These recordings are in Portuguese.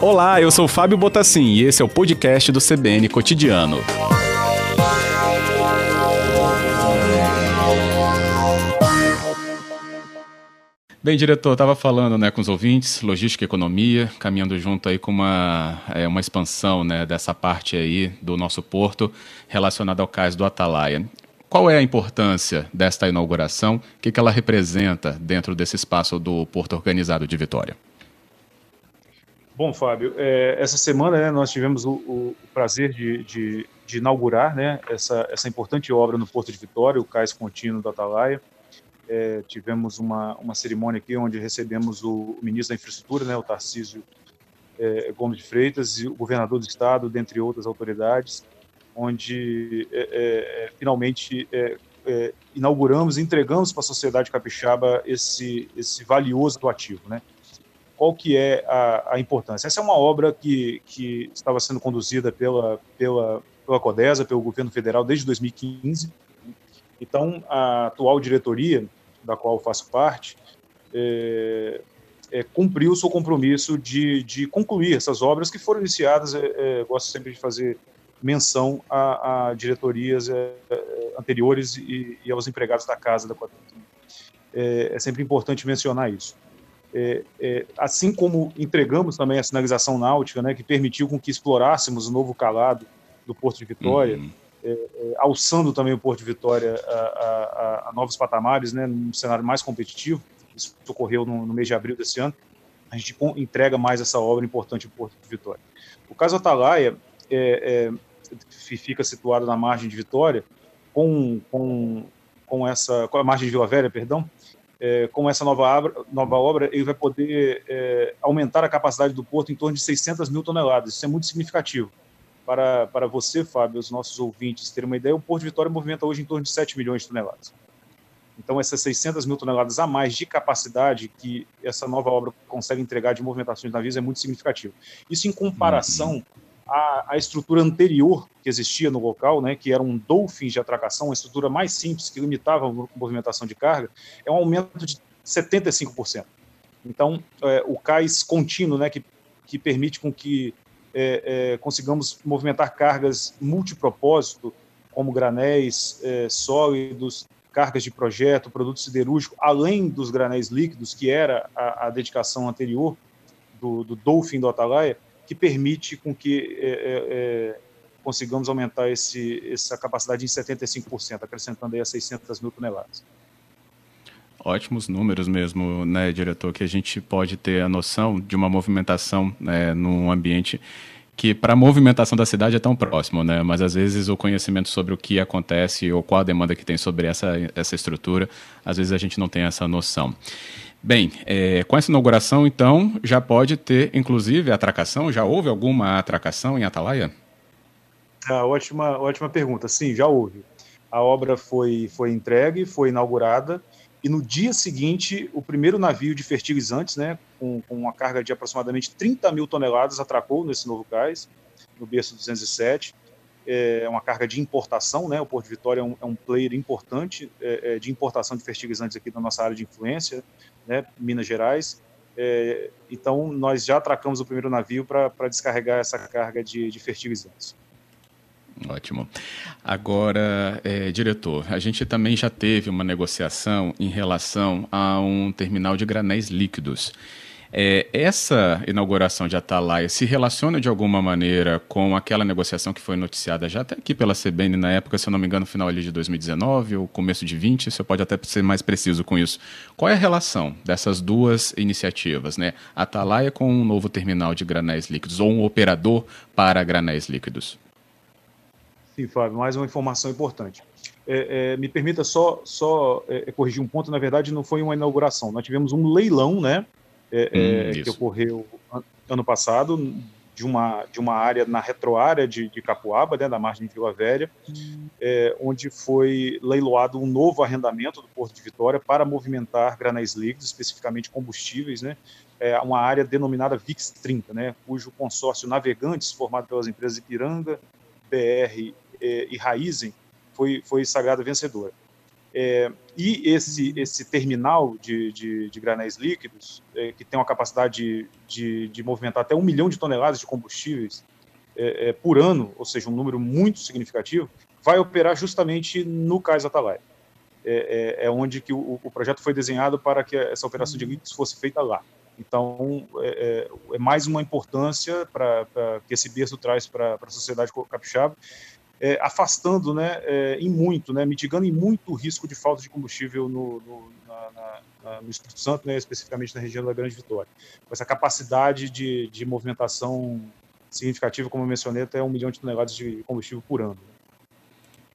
Olá, eu sou Fábio Botassin e esse é o podcast do CBN Cotidiano. Bem, diretor, estava falando né, com os ouvintes, logística e economia, caminhando junto aí com uma, é, uma expansão né, dessa parte aí do nosso porto relacionada ao cais do Atalaia. Qual é a importância desta inauguração? O que, ela representa dentro desse espaço do Porto Organizado de Vitória? Bom, Fábio, é, essa semana né, nós tivemos o, o prazer de, de, de, inaugurar né, essa, essa importante obra no Porto de Vitória, o Cais Contínuo da Atalaia. É, tivemos uma, uma cerimônia aqui onde recebemos o, o ministro da Infraestrutura, né, o Tarcísio é, Gomes de Freitas, e o governador do estado, dentre outras autoridades, onde é, é, é finalmente inauguramos, entregamos para a sociedade capixaba esse, esse valioso ativo, né? qual que é a, a, importância. Essa é uma obra que, que estava sendo conduzida pela, pela, pela CODESA, pelo governo federal, desde 2015. Então, a atual diretoria, da qual faço parte, é, é, cumpriu o seu compromisso de, de concluir essas obras que foram iniciadas, é, é gosto sempre de fazer menção a, a diretorias é, é, anteriores e, e, aos empregados da casa da é, é sempre importante mencionar isso é, é, assim como entregamos também a sinalização náutica, né, que permitiu com que explorássemos o novo calado do Porto de Vitória, uhum. é, é alçando também o Porto de Vitória a, a, a, novos patamares, né, num cenário mais competitivo. Isso ocorreu no, no mês de abril desse ano. A gente entrega mais essa obra importante no Porto de Vitória. O caso Atalaia é, fica situado na margem de Vitória, com, com, com essa, com a margem de Vila Velha, perdão, é, com essa nova nova obra, ele vai poder é, aumentar a capacidade do porto em torno de 600 mil toneladas. Isso é muito significativo. Para, para você, Fábio, os nossos ouvintes terem uma ideia, o Porto de Vitória movimenta hoje em torno de 7 milhões de toneladas. Então, essas 600 mil toneladas a mais de capacidade que essa nova obra consegue entregar de movimentação de navios é muito significativo. Isso em comparação uhum a, a, estrutura anterior que existia no local, né, que era um Dolphin de atracação, uma estrutura mais simples que limitava a movimentação de carga, é um aumento de 75%. Então, é, o cais contínuo, né, que, que permite com que é, é, consigamos movimentar cargas multipropósito, como granéis é, sólidos, cargas de projeto, produto siderúrgico, além dos granéis líquidos, que era a, a dedicação anterior do, do Dolphin do Atalaia, que permite com que é, é, é consigamos aumentar esse, essa capacidade em 75%, acrescentando aí a 600 mil toneladas. Ótimos números mesmo, né, diretor, que a gente pode ter a noção de uma movimentação né, num ambiente que para a movimentação da cidade é tão próximo, né? Mas às vezes o conhecimento sobre o que acontece ou qual a demanda que tem sobre essa, essa estrutura, às vezes a gente não tem essa noção. Bem, é, com essa inauguração, então, já pode ter, inclusive, atracação? Já houve alguma atracação em Atalaia? Ah, ótima, ótima pergunta. Sim, já houve. A obra foi, foi entregue, foi inaugurada, e no dia seguinte, o primeiro navio de fertilizantes, né, com, com uma carga de aproximadamente 30 mil toneladas, atracou nesse novo cais, no berço 207 é uma carga de importação, né? O Porto de Vitória é um, é um player importante é, é, de importação de fertilizantes aqui na nossa área de influência, né? Minas Gerais. É, então, nós já atracamos o primeiro navio para descarregar essa carga de, de fertilizantes. Ótimo. Agora, é, diretor, a gente também já teve uma negociação em relação a um terminal de granéis líquidos. É, essa inauguração de Atalaia se relaciona de alguma maneira com aquela negociação que foi noticiada já até aqui pela CBN na época, se eu não me engano, final ali de 2019 ou começo de 20, você pode até ser mais preciso com isso. Qual é a relação dessas duas iniciativas, né? Atalaia com um novo terminal de granéis líquidos ou um operador para granéis líquidos? Sim, Fábio, mais uma informação importante. É, é, me permita só, só é, corrigir um ponto, na verdade não foi uma inauguração, nós tivemos um leilão, né, é, hum, que ocorreu ano passado de uma, de uma área na retroárea de, de Capuaba, né, da margem de Vila Velha, é, onde foi leiloado um novo arrendamento do Porto de Vitória para movimentar granéis líquidos, especificamente combustíveis, né, é uma área denominada VIX 30, né, cujo consórcio Navegantes, formado pelas empresas Ipiranga, BR é, e Raizen, foi, foi sagrada vencedora. E esse, esse terminal de, de, de granéis líquidos, é, que tem uma capacidade de, de, movimentar até um milhão de toneladas de combustíveis é, é, por ano, ou seja, um número muito significativo, vai operar justamente no Cais Atalaia. É, é, é, onde que o, o, projeto foi desenhado para que essa operação de líquidos fosse feita lá. Então, é, é, é mais uma importância para que esse berço traz para a sociedade capixaba é, afastando né, é, em muito, né, mitigando em muito o risco de falta de combustível no, no, na, na, no Espírito Santo, né, especificamente na região da Grande Vitória. Com essa capacidade de, de movimentação significativa, como eu mencionei, até um milhão de toneladas de combustível por ano. Né.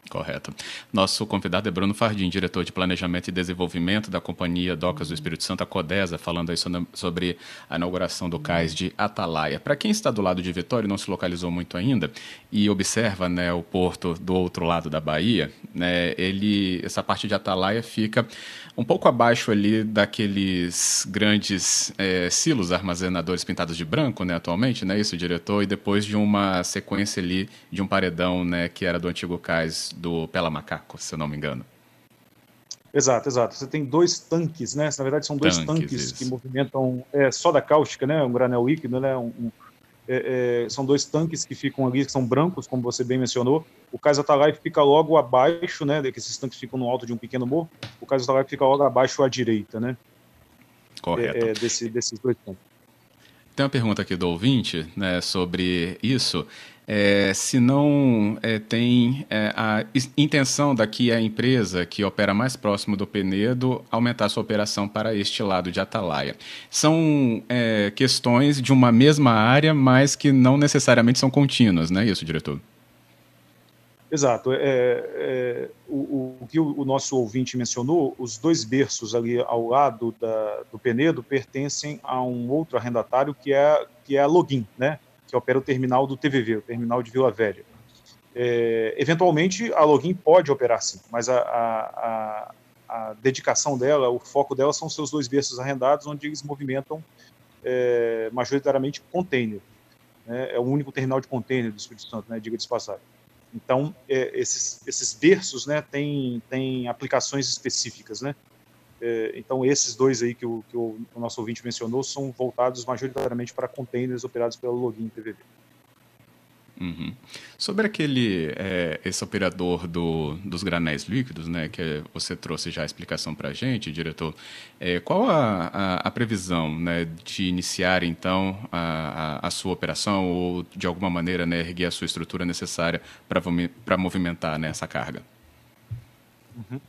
Correto. Nosso convidado é Bruno Fardim, diretor de Planejamento e Desenvolvimento da Companhia Docas do Espírito Santo, a Codesa, falando aí sobre a inauguração do cais de Atalaia. Para quem está do lado de Vitória e não se localizou muito ainda e observa né, o porto do outro lado da Bahia, né, ele, essa parte de Atalaia fica um pouco abaixo ali daqueles grandes é, silos armazenadores pintados de branco, né, atualmente, né, isso, diretor, e depois de uma sequência ali de um paredão, né, que era do antigo cais do Pela Macaco, se eu não me engano. Exato, exato. Você tem dois tanques, né? Na verdade, são dois tanques, tanques que movimentam é, só da cáustica, né? Um granel líquido, né? Um, um, é, é, são dois tanques que ficam ali, que são brancos, como você bem mencionou. O Cais Atalai fica logo abaixo, né? Que esses tanques ficam no alto de um pequeno morro. O Cais Atalai fica logo abaixo à direita, né? Correto. É, é desse, desses dois tanques. Tem uma pergunta aqui do ouvinte né, sobre isso é, se não é, tem é, a intenção daqui a empresa que opera mais próximo do Penedo aumentar sua operação para este lado de Atalaia. São é, questões de uma mesma área, mas que não necessariamente são contínuas, não é isso, diretor? Exato. É, é, o, o, que o, nosso ouvinte mencionou, os dois berços ali ao lado da, do Penedo pertencem a um outro arrendatário que é, que é a Login, né? que opera o terminal do TVV, o terminal de Vila Velha. É, eventualmente, a Login pode operar sim, mas a, a, a, dedicação dela, o foco dela são seus dois berços arrendados, onde eles movimentam é, majoritariamente container. Né? É o único terminal de container do Espírito Santo, né? diga de passagem. Então, é, esses, esses berços né, têm, têm aplicações específicas, né? É, então, esses dois aí que o, que o, nosso ouvinte mencionou são voltados majoritariamente para containers operados pelo login TVV. Uhum. Sobre aquele é, esse operador do, dos granéis líquidos, né, que você trouxe já a explicação para a gente, diretor, é, qual a, a, a, previsão né, de iniciar então a, a, sua operação ou de alguma maneira né, erguer a sua estrutura necessária para movimentar né, essa carga? Uhum.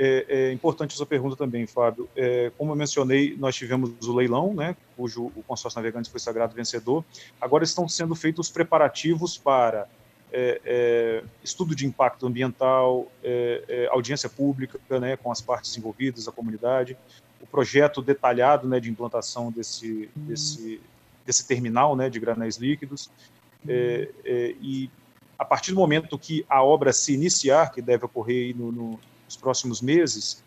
É, é, importante essa pergunta também, Fábio. É, como eu mencionei, nós tivemos o leilão, né, cujo o consórcio navegantes foi sagrado vencedor. Agora estão sendo feitos os preparativos para é, é estudo de impacto ambiental, é, é, audiência pública, né, com as partes envolvidas, a comunidade, o projeto detalhado, né, de implantação desse desse desse terminal, né, de granéis líquidos. e a partir do momento que a obra se iniciar, que deve ocorrer no, no nos próximos meses,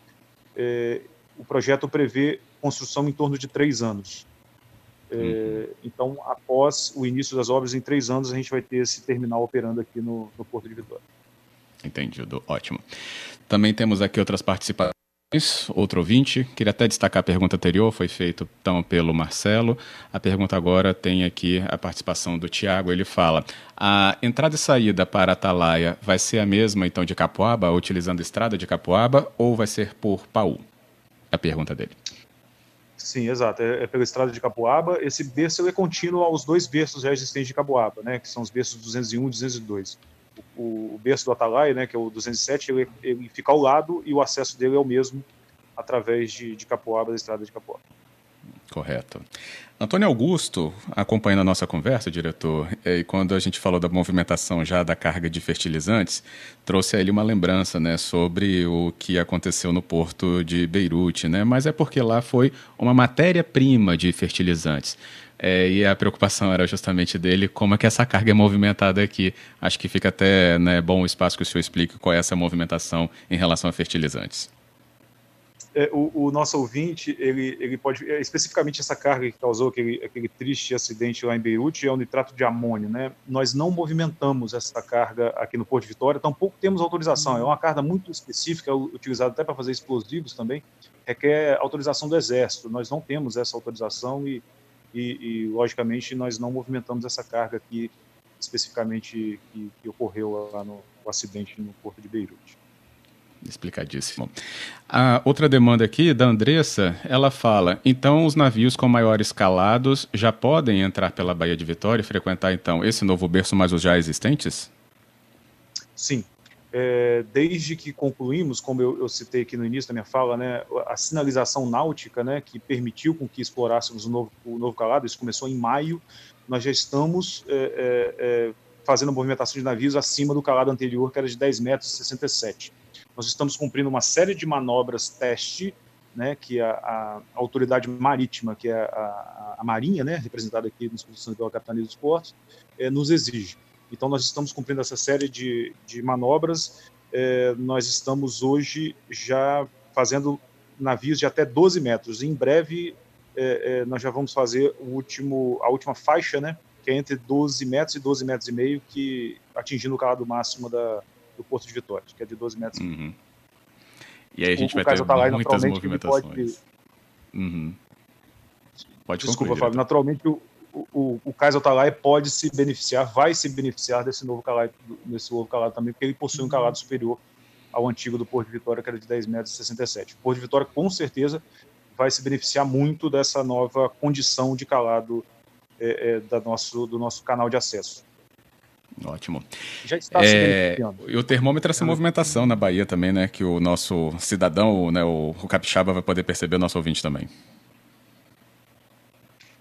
é, o projeto prevê construção em torno de três anos. É, uhum. Então, após o início das obras, em três anos, a gente vai ter esse terminal operando aqui no, no Porto de Vitória. Entendido, ótimo. Também temos aqui outras participações outro ouvinte. Queria até destacar a pergunta anterior, foi feita então pelo Marcelo. A pergunta agora tem aqui a participação do Tiago. Ele fala: a entrada e saída para Atalaia vai ser a mesma então de Capoaba, utilizando a estrada de Capoaba, ou vai ser por Paú? É a pergunta dele. Sim, exato. É, é pela estrada de Capoaba. Esse berço é contínuo aos dois berços já existentes de Capoaba, né, que são os berços 201 e 202 o, o berço do Atalaia, né, que é o 207, ele, ele, fica ao lado e o acesso dele é o mesmo através de, de Capoaba, da estrada de Capoaba. Correto. Antônio Augusto, acompanhando a nossa conversa, diretor, e quando a gente falou da movimentação já da carga de fertilizantes, trouxe a ele uma lembrança né, sobre o que aconteceu no porto de Beirute, né? mas é porque lá foi uma matéria-prima de fertilizantes. É, e a preocupação era justamente dele, como é que essa carga é movimentada aqui. Acho que fica até né, bom o espaço que o senhor explique qual é essa movimentação em relação a fertilizantes. É, o, o, nosso ouvinte, ele, ele pode, é, especificamente essa carga que causou aquele, aquele triste acidente lá em Beirute, é o nitrato de amônio, né? Nós não movimentamos essa carga aqui no Porto de Vitória, tampouco temos autorização. É uma carga muito específica, utilizada até para fazer explosivos também, requer autorização do Exército. Nós não temos essa autorização e, e, e logicamente, nós não movimentamos essa carga aqui, especificamente que, que ocorreu lá no acidente no Porto de Beirute. Explicadíssimo. A outra demanda aqui da Andressa, ela fala: então os navios com maiores calados já podem entrar pela Baía de Vitória e frequentar então esse novo berço, mas os já existentes? Sim. É, desde que concluímos, como eu, eu, citei aqui no início da minha fala, né, a sinalização náutica, né, que permitiu com que explorássemos o novo, o novo calado, isso começou em maio, nós já estamos é, é, fazendo movimentação de navios acima do calado anterior, que era de 10 metros e 67. Nós estamos cumprindo uma série de manobras teste, né, que a, a autoridade marítima, que é a, a, Marinha, né, representada aqui Espírito Santo pela Capitania dos Portos, é, nos exige. Então, nós estamos cumprindo essa série de, de manobras. É, nós estamos hoje já fazendo navios de até 12 metros. Em breve, é, nós já vamos fazer o último, a última faixa, né, que é entre 12 metros e 12 metros e meio, que atingindo o calado máximo da, do Porto de Vitória, que é de 12 metros. Uhum. E aí a gente o, vai ter tá muitas movimentações. Pode, uhum. pode Desculpa, Fábio. Naturalmente, o, o, o Kaiser Atalaia pode se beneficiar, vai se beneficiar desse novo calado, desse novo calado também, porque ele possui um calado superior ao antigo do Porto de Vitória, que era de 10 metros e 67. O Porto de Vitória, com certeza, vai se beneficiar muito dessa nova condição de calado é, é, da nosso, do nosso canal de acesso. Ótimo. Já está é, E o termômetro é essa movimentação na Bahia também, né? Que o nosso cidadão, né, o, o capixaba, vai poder perceber, o nosso ouvinte também.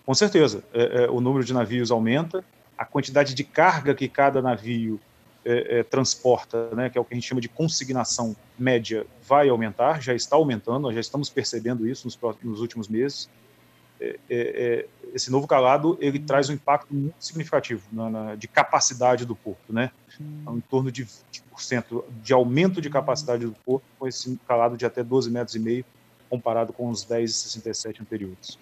Com certeza. É, é, o número de navios aumenta, a quantidade de carga que cada navio é, é transporta, né, que é o que a gente chama de consignação média, vai aumentar, já está aumentando, nós já estamos percebendo isso nos, nos últimos meses. É, é, é, esse novo calado ele traz um impacto muito significativo na, na, de capacidade do porto, né? Então, em torno de 20% de aumento de capacidade do porto com esse calado de até 12 metros e meio comparado com os 10,67 anteriores.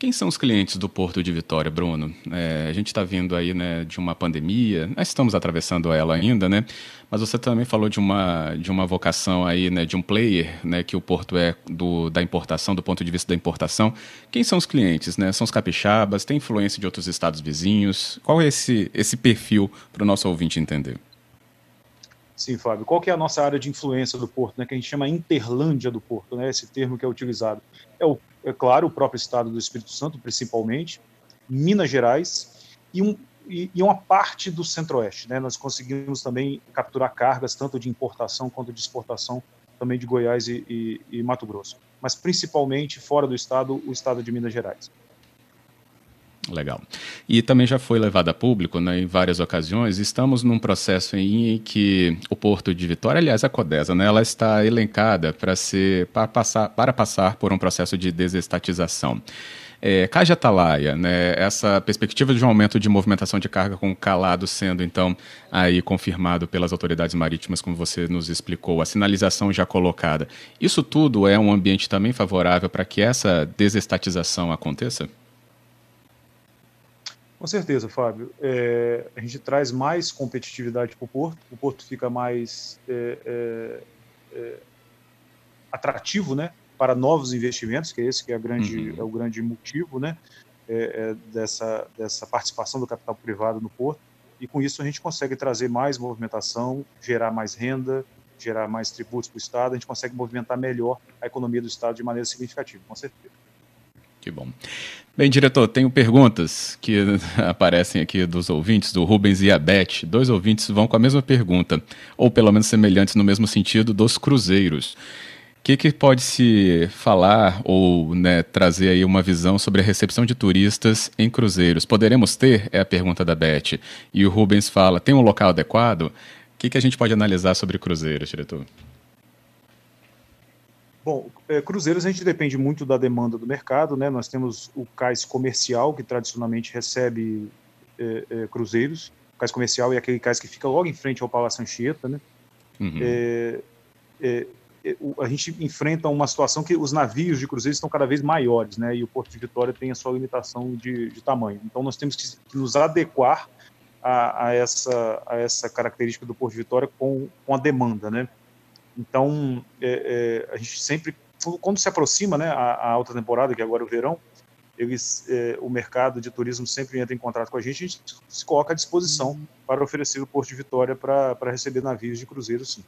Quem são os clientes do Porto de Vitória, Bruno? É, a gente está vindo aí né, de uma pandemia, nós estamos atravessando ela ainda, né? Mas você também falou de uma, de uma vocação aí, né, de um player, né, que o Porto é do, da importação, do ponto de vista da importação. Quem são os clientes, né? São os capixabas? Tem influência de outros estados vizinhos? Qual é esse, esse perfil para o nosso ouvinte entender? Sim, Fábio. Qual que é a nossa área de influência do Porto, né, que a gente chama Interlândia do Porto, né, esse termo que é utilizado? É o é claro, o próprio estado do Espírito Santo, principalmente, Minas Gerais e, um, e, e uma parte do Centro-Oeste. Né? Nós conseguimos também capturar cargas, tanto de importação quanto de exportação, também de Goiás e, e, e Mato Grosso. Mas principalmente fora do estado, o estado de Minas Gerais. Legal. E também já foi levado a público né, em várias ocasiões. Estamos num processo em que o Porto de Vitória, aliás, a Codesa, né, ela está elencada para ser para passar, para passar por um processo de desestatização. É, Caja Atalaia, né, essa perspectiva de um aumento de movimentação de carga com calado sendo então aí confirmado pelas autoridades marítimas, como você nos explicou, a sinalização já colocada. Isso tudo é um ambiente também favorável para que essa desestatização aconteça? Com certeza, Fábio. É, a gente traz mais competitividade para o Porto, o Porto fica mais é, é, é, atrativo né, para novos investimentos, que é esse que é, grande, uhum. é o grande motivo né, é, dessa, dessa participação do capital privado no Porto. E com isso a gente consegue trazer mais movimentação, gerar mais renda, gerar mais tributos para o Estado, a gente consegue movimentar melhor a economia do Estado de maneira significativa, com certeza. Que bom. Bem, diretor, tenho perguntas que aparecem aqui dos ouvintes, do Rubens e a Beth. Dois ouvintes vão com a mesma pergunta, ou pelo menos semelhantes no mesmo sentido, dos cruzeiros. O que, que pode se falar ou né, trazer aí uma visão sobre a recepção de turistas em cruzeiros? Poderemos ter? É a pergunta da Beth. E o Rubens fala: tem um local adequado? O que, que a gente pode analisar sobre cruzeiros, diretor? Bom, é, cruzeiros a gente depende muito da demanda do mercado, né? Nós temos o cais comercial, que tradicionalmente recebe é, é, cruzeiros. O cais comercial é aquele cais que fica logo em frente ao Palácio Anchieta, né? Uhum. É, é, a gente enfrenta uma situação que os navios de cruzeiro estão cada vez maiores, né? E o Porto de Vitória tem a sua limitação de, de tamanho. Então nós temos que, que nos adequar a, a, essa, a essa característica do Porto de Vitória com, com a demanda, né? Então é, é, a gente sempre, quando se aproxima, né, a, a alta temporada, que agora é o verão, eles, é, o mercado de turismo sempre entra em contato com a gente, a gente se coloca à disposição uhum. para oferecer o Porto de Vitória para receber navios de cruzeiro, sim.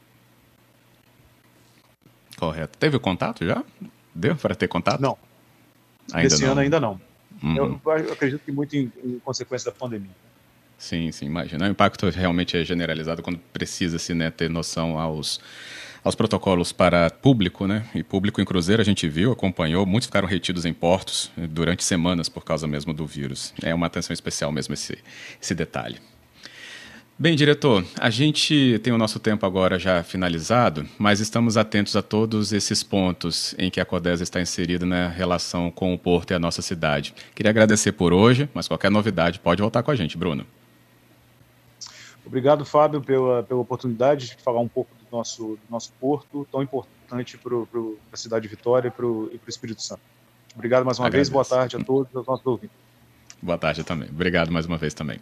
Correto. Teve contato já? Deu para ter contato? Não. Ainda Esse não. ano ainda não. Uhum. Eu, eu, acredito que muito em, em, consequência da pandemia. Sim, sim, imagina. O impacto realmente é generalizado quando precisa-se né, ter noção aos, aos protocolos para público, né? E público em cruzeiro a gente viu, acompanhou, muitos ficaram retidos em portos durante semanas por causa mesmo do vírus. É uma atenção especial mesmo esse, esse detalhe. Bem, diretor, a gente tem o nosso tempo agora já finalizado, mas estamos atentos a todos esses pontos em que a Codesa está inserida na relação com o Porto e a nossa cidade. Queria agradecer por hoje, mas qualquer novidade pode voltar com a gente, Bruno. Obrigado, Fábio, pela, pela oportunidade de falar um pouco nosso, do nosso porto, tão importante para a cidade de Vitória e para o Espírito Santo. Obrigado mais uma Agradeço. vez, boa tarde a todos os nossos ouvintes. Boa tarde também. Obrigado mais uma vez também.